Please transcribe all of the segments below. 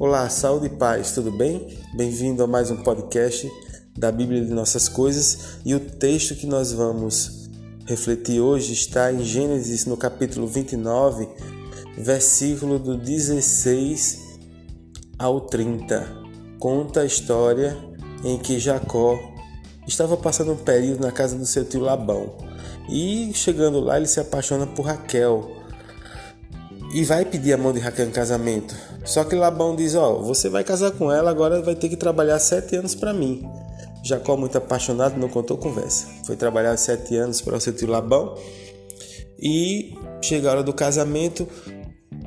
Olá, saúde e paz, tudo bem? Bem-vindo a mais um podcast da Bíblia de Nossas Coisas e o texto que nós vamos refletir hoje está em Gênesis, no capítulo 29, versículo do 16 ao 30. Conta a história em que Jacó estava passando um período na casa do seu tio Labão e chegando lá ele se apaixona por Raquel e vai pedir a mão de Raquel em casamento. Só que Labão diz: Ó, oh, você vai casar com ela, agora vai ter que trabalhar sete anos para mim. Jacó, muito apaixonado, não contou conversa. Foi trabalhar sete anos para o seu tio Labão. E chega a hora do casamento.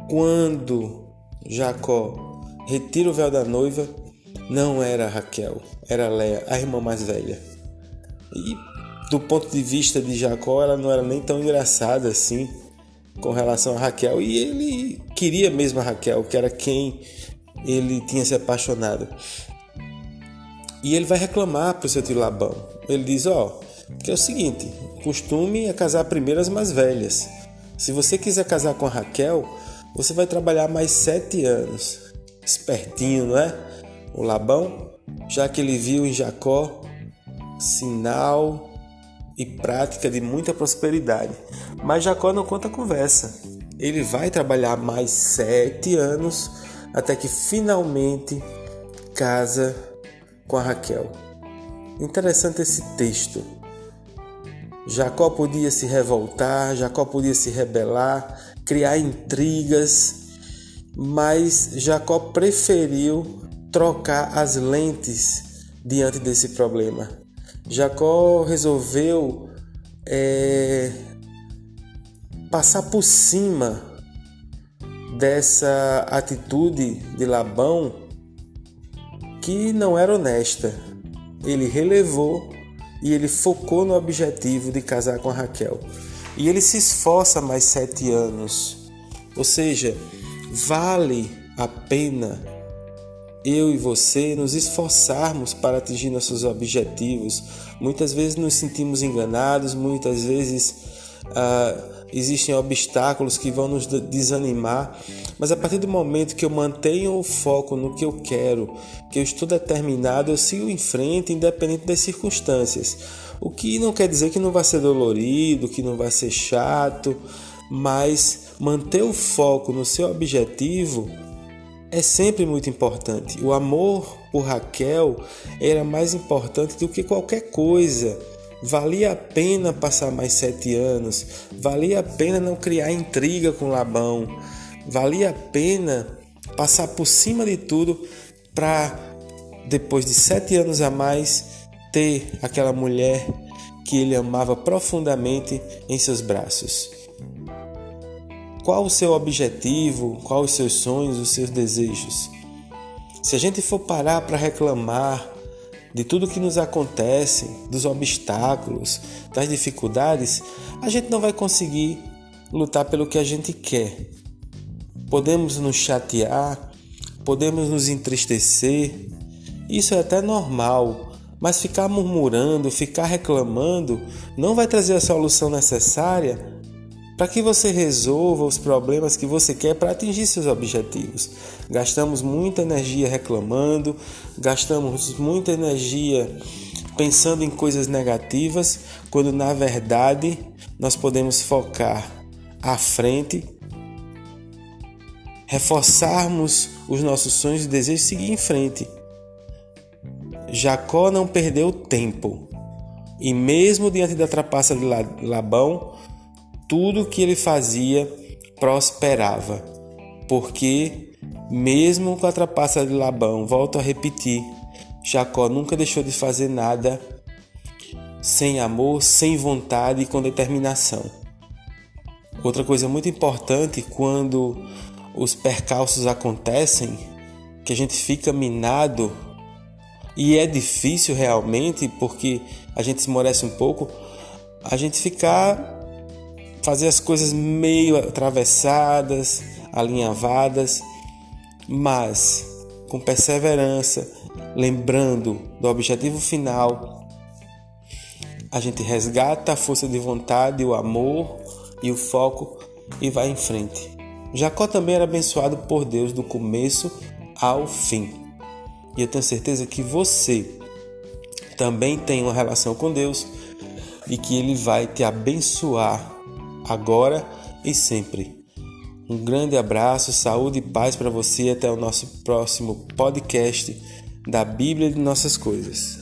Quando Jacó retira o véu da noiva, não era Raquel, era Léa, a irmã mais velha. E do ponto de vista de Jacó, ela não era nem tão engraçada assim com relação a Raquel e ele queria mesmo a Raquel, que era quem ele tinha se apaixonado. E ele vai reclamar para o seu tio Labão. Ele diz: Ó, oh, que é o seguinte: costume é casar primeiro as mais velhas. Se você quiser casar com a Raquel, você vai trabalhar mais sete anos. Espertinho, não é? O Labão, já que ele viu em Jacó sinal e prática de muita prosperidade. Mas Jacó não conta a conversa. Ele vai trabalhar mais sete anos até que finalmente casa com a Raquel. Interessante esse texto. Jacó podia se revoltar, Jacó podia se rebelar, criar intrigas, mas Jacó preferiu trocar as lentes diante desse problema. Jacó resolveu é, passar por cima dessa atitude de Labão que não era honesta. Ele relevou e ele focou no objetivo de casar com Raquel. E ele se esforça mais sete anos. Ou seja, vale a pena eu e você nos esforçarmos para atingir nossos objetivos. Muitas vezes nos sentimos enganados, muitas vezes ah, existem obstáculos que vão nos desanimar, mas a partir do momento que eu mantenho o foco no que eu quero, que eu estou determinado, eu sigo em frente, independente das circunstâncias. O que não quer dizer que não vai ser dolorido, que não vai ser chato, mas manter o foco no seu objetivo é sempre muito importante. O amor por Raquel era mais importante do que qualquer coisa. Valia a pena passar mais sete anos, valia a pena não criar intriga com Labão, valia a pena passar por cima de tudo para, depois de sete anos a mais, ter aquela mulher que ele amava profundamente em seus braços. Qual o seu objetivo? Quais os seus sonhos, os seus desejos? Se a gente for parar para reclamar de tudo que nos acontece, dos obstáculos, das dificuldades, a gente não vai conseguir lutar pelo que a gente quer. Podemos nos chatear, podemos nos entristecer, isso é até normal, mas ficar murmurando, ficar reclamando, não vai trazer a solução necessária para que você resolva os problemas que você quer para atingir seus objetivos. Gastamos muita energia reclamando, gastamos muita energia pensando em coisas negativas, quando na verdade nós podemos focar à frente, reforçarmos os nossos sonhos e desejos e seguir em frente. Jacó não perdeu tempo. E mesmo diante da trapaça de Labão, tudo que ele fazia prosperava, porque, mesmo com a trapaça de Labão, volto a repetir, Jacó nunca deixou de fazer nada sem amor, sem vontade e com determinação. Outra coisa muito importante quando os percalços acontecem, que a gente fica minado e é difícil realmente porque a gente esmorece um pouco, a gente ficar fazer as coisas meio atravessadas, alinhavadas, mas com perseverança, lembrando do objetivo final, a gente resgata a força de vontade, o amor e o foco e vai em frente. Jacó também era abençoado por Deus do começo ao fim. E eu tenho certeza que você também tem uma relação com Deus e que Ele vai te abençoar agora e sempre. Um grande abraço, saúde e paz para você. Até o nosso próximo podcast da Bíblia de Nossas Coisas.